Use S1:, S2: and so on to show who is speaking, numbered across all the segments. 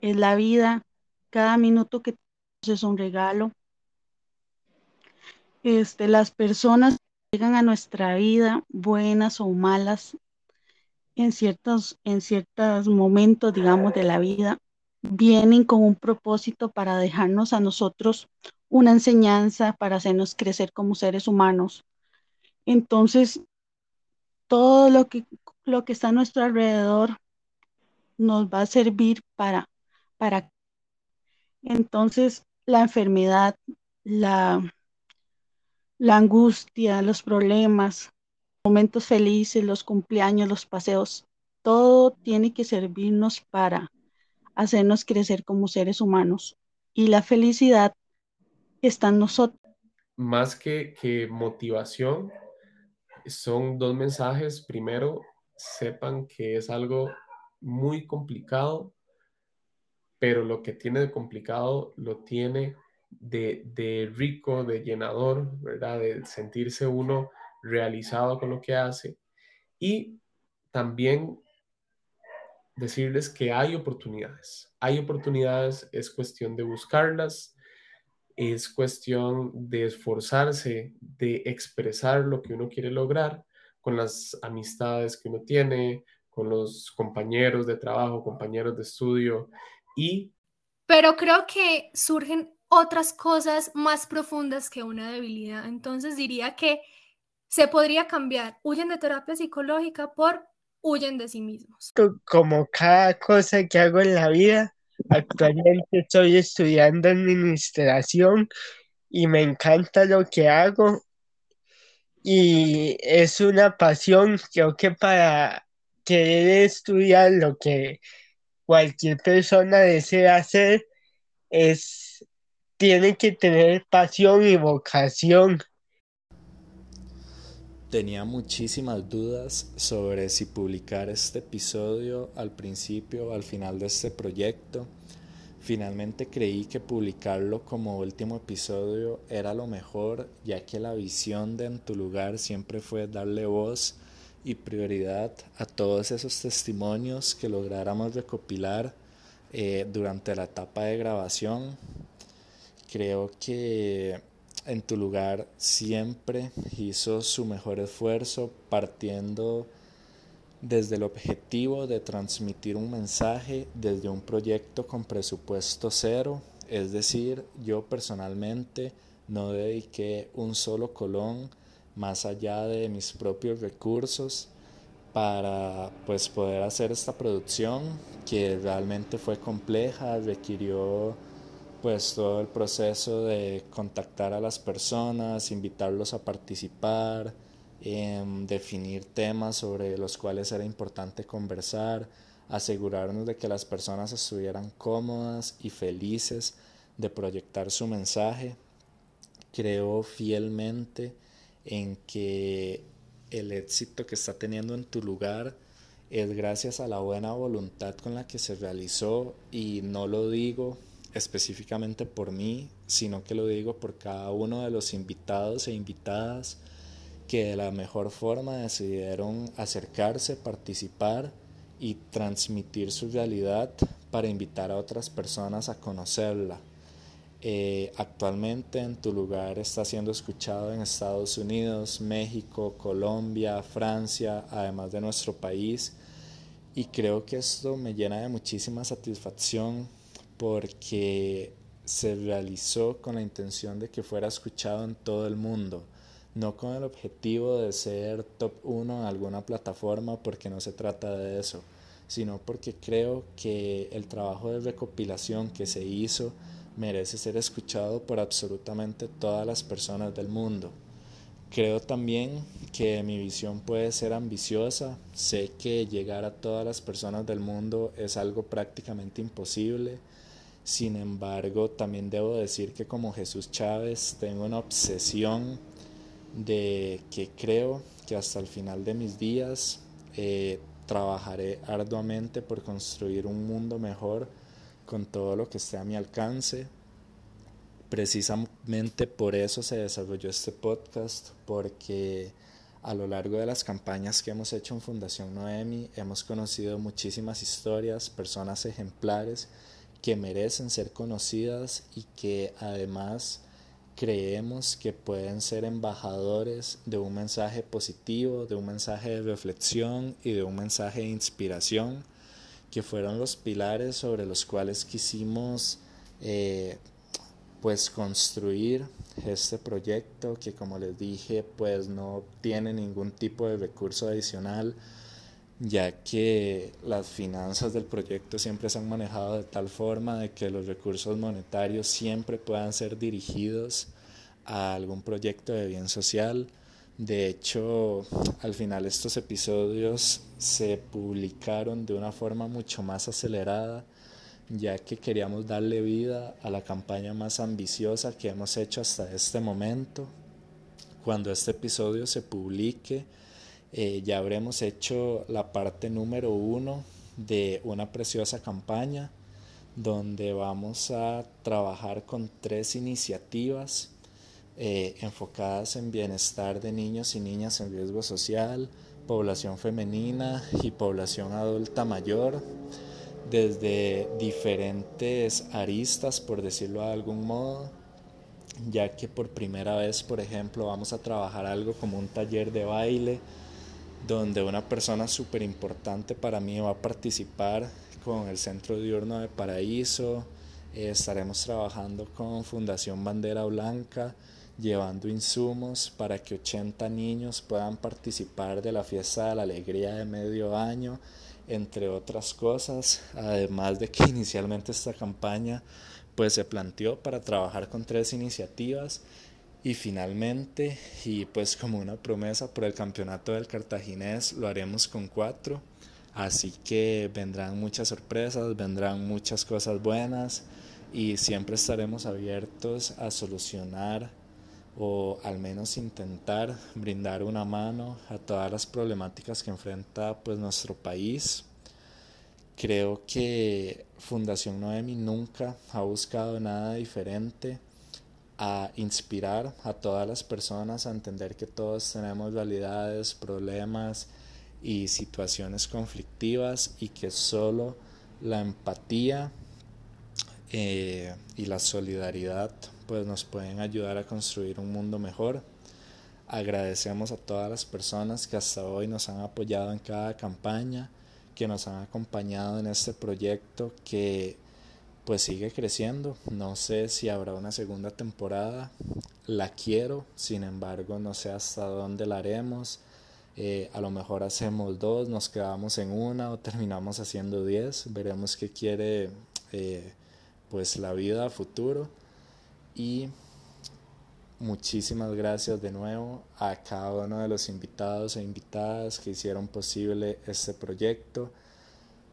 S1: Es la vida, cada minuto que es un regalo. Este, las personas llegan a nuestra vida, buenas o malas, en ciertos, en ciertos momentos, digamos, de la vida, vienen con un propósito para dejarnos a nosotros una enseñanza, para hacernos crecer como seres humanos. Entonces, todo lo que, lo que está a nuestro alrededor nos va a servir para, para. Entonces, la enfermedad, la, la angustia, los problemas, momentos felices, los cumpleaños, los paseos, todo tiene que servirnos para hacernos crecer como seres humanos. Y la felicidad está en nosotros.
S2: Más que, que motivación, son dos mensajes. Primero, sepan que es algo muy complicado, pero lo que tiene de complicado lo tiene de, de rico, de llenador, ¿verdad? De sentirse uno realizado con lo que hace y también decirles que hay oportunidades. Hay oportunidades, es cuestión de buscarlas, es cuestión de esforzarse, de expresar lo que uno quiere lograr con las amistades que uno tiene, con los compañeros de trabajo, compañeros de estudio y...
S3: Pero creo que surgen otras cosas más profundas que una debilidad. Entonces diría que se podría cambiar, huyen de terapia psicológica por huyen de sí mismos.
S4: Como cada cosa que hago en la vida, actualmente estoy estudiando administración y me encanta lo que hago y es una pasión, creo que para querer estudiar lo que cualquier persona desea hacer es tiene que tener pasión y vocación
S5: Tenía muchísimas dudas sobre si publicar este episodio al principio o al final de este proyecto. Finalmente creí que publicarlo como último episodio era lo mejor, ya que la visión de En tu lugar siempre fue darle voz y prioridad a todos esos testimonios que lográramos recopilar eh, durante la etapa de grabación. Creo que en tu lugar siempre hizo su mejor esfuerzo partiendo desde el objetivo de transmitir un mensaje desde un proyecto con presupuesto cero, es decir, yo personalmente no dediqué un solo colón más allá de mis propios recursos para pues poder hacer esta producción que realmente fue compleja, requirió pues todo el proceso de contactar a las personas, invitarlos a participar, em, definir temas sobre los cuales era importante conversar, asegurarnos de que las personas estuvieran cómodas y felices de proyectar su mensaje. Creo fielmente en que el éxito que está teniendo en tu lugar es gracias a la buena voluntad con la que se realizó y no lo digo específicamente por mí, sino que lo digo por cada uno de los invitados e invitadas que de la mejor forma decidieron acercarse, participar y transmitir su realidad para invitar a otras personas a conocerla. Eh, actualmente en tu lugar está siendo escuchado en Estados Unidos, México, Colombia, Francia, además de nuestro país. Y creo que esto me llena de muchísima satisfacción porque se realizó con la intención de que fuera escuchado en todo el mundo, no con el objetivo de ser top 1 en alguna plataforma, porque no se trata de eso, sino porque creo que el trabajo de recopilación que se hizo merece ser escuchado por absolutamente todas las personas del mundo. Creo también que mi visión puede ser ambiciosa, sé que llegar a todas las personas del mundo es algo prácticamente imposible, sin embargo, también debo decir que como Jesús Chávez tengo una obsesión de que creo que hasta el final de mis días eh, trabajaré arduamente por construir un mundo mejor con todo lo que esté a mi alcance, precisamente por eso se desarrolló este podcast, porque a lo largo de las campañas que hemos hecho en Fundación Noemi hemos conocido muchísimas historias, personas ejemplares que merecen ser conocidas y que además creemos que pueden ser embajadores de un mensaje positivo, de un mensaje de reflexión y de un mensaje de inspiración, que fueron los pilares sobre los cuales quisimos eh, pues construir este proyecto que como les dije pues no tiene ningún tipo de recurso adicional ya que las finanzas del proyecto siempre se han manejado de tal forma de que los recursos monetarios siempre puedan ser dirigidos a algún proyecto de bien social. De hecho, al final estos episodios se publicaron de una forma mucho más acelerada ya que queríamos darle vida a la campaña más ambiciosa que hemos hecho hasta este momento. Cuando este episodio se publique, eh, ya habremos hecho la parte número uno de una preciosa campaña donde vamos a trabajar con tres iniciativas eh, enfocadas en bienestar de niños y niñas en riesgo social, población femenina y población adulta mayor desde diferentes aristas, por decirlo de algún modo, ya que por primera vez, por ejemplo, vamos a trabajar algo como un taller de baile, donde una persona súper importante para mí va a participar con el Centro Diurno de Paraíso, eh, estaremos trabajando con Fundación Bandera Blanca, llevando insumos para que 80 niños puedan participar de la fiesta de la alegría de medio año entre otras cosas, además de que inicialmente esta campaña pues se planteó para trabajar con tres iniciativas y finalmente y pues como una promesa por el campeonato del cartaginés lo haremos con cuatro. Así que vendrán muchas sorpresas vendrán muchas cosas buenas y siempre estaremos abiertos a solucionar o al menos intentar brindar una mano a todas las problemáticas que enfrenta pues nuestro país. Creo que Fundación Noemi nunca ha buscado nada diferente a inspirar a todas las personas a entender que todos tenemos realidades, problemas y situaciones conflictivas y que solo la empatía eh, y la solidaridad pues nos pueden ayudar a construir un mundo mejor. Agradecemos a todas las personas que hasta hoy nos han apoyado en cada campaña, que nos han acompañado en este proyecto que pues sigue creciendo. No sé si habrá una segunda temporada, la quiero, sin embargo no sé hasta dónde la haremos. Eh, a lo mejor hacemos dos, nos quedamos en una o terminamos haciendo diez. Veremos qué quiere eh, pues la vida futuro. Y muchísimas gracias de nuevo a cada uno de los invitados e invitadas que hicieron posible este proyecto.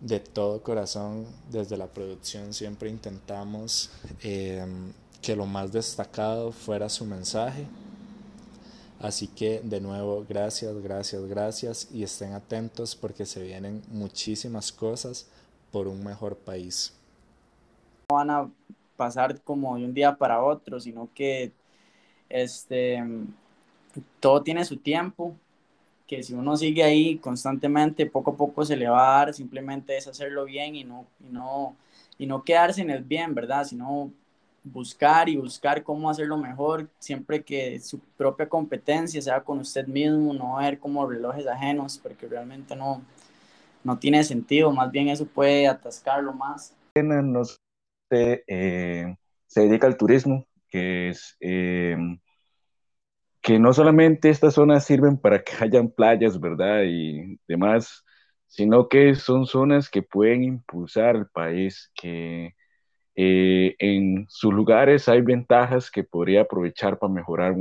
S5: De todo corazón, desde la producción siempre intentamos em, que lo más destacado fuera su mensaje. Así que de nuevo, gracias, gracias, gracias y estén atentos porque se vienen muchísimas cosas por un mejor país.
S6: Van a pasar como de un día para otro, sino que este, todo tiene su tiempo, que si uno sigue ahí constantemente, poco a poco se le va a dar, simplemente es hacerlo bien y no, y no, y no quedarse en el bien, ¿verdad? Sino buscar y buscar cómo hacerlo mejor, siempre que su propia competencia sea con usted mismo, no ver como relojes ajenos, porque realmente no, no tiene sentido, más bien eso puede atascarlo más.
S7: Nos eh, se dedica al turismo, que es eh, que no solamente estas zonas sirven para que hayan playas, ¿verdad? Y demás, sino que son zonas que pueden impulsar al país, que eh, en sus lugares hay ventajas que podría aprovechar para mejorar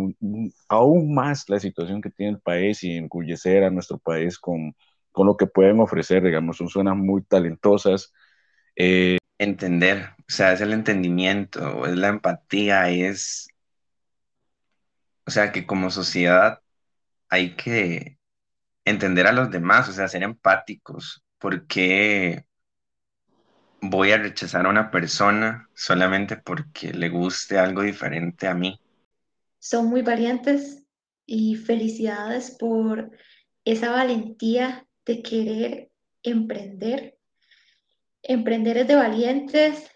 S7: aún más la situación que tiene el país y encurrecer a nuestro país con, con lo que pueden ofrecer, digamos, son zonas muy talentosas.
S8: Entender, o sea, es el entendimiento, es la empatía, es, o sea, que como sociedad hay que entender a los demás, o sea, ser empáticos, porque voy a rechazar a una persona solamente porque le guste algo diferente a mí.
S9: Son muy valientes y felicidades por esa valentía de querer emprender. Emprender es de valientes.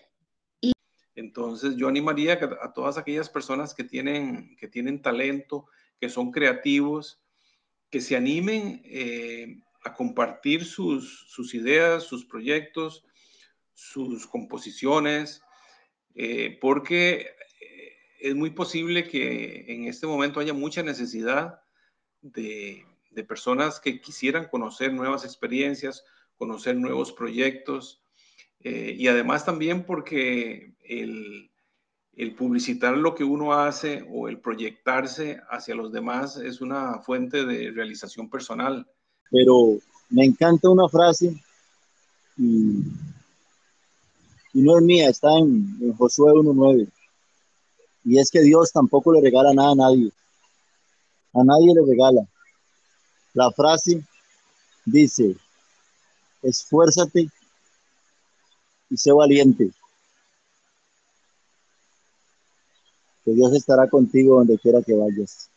S10: Entonces yo animaría a todas aquellas personas que tienen, que tienen talento, que son creativos, que se animen eh, a compartir sus, sus, ideas, sus proyectos, sus composiciones, eh, porque eh, es muy posible que en este momento haya mucha necesidad de, de personas que quisieran conocer nuevas experiencias, conocer nuevos proyectos eh, y además también porque el, el, publicitar lo que uno hace o el proyectarse hacia los demás es una fuente de realización personal.
S11: Pero me encanta una frase y, y no es mía, está en, en Josué 1.9 y es que Dios tampoco le regala nada a nadie. A nadie le regala. La frase dice, esfuérzate y sé valiente. Que Dios estará contigo donde quiera que vayas.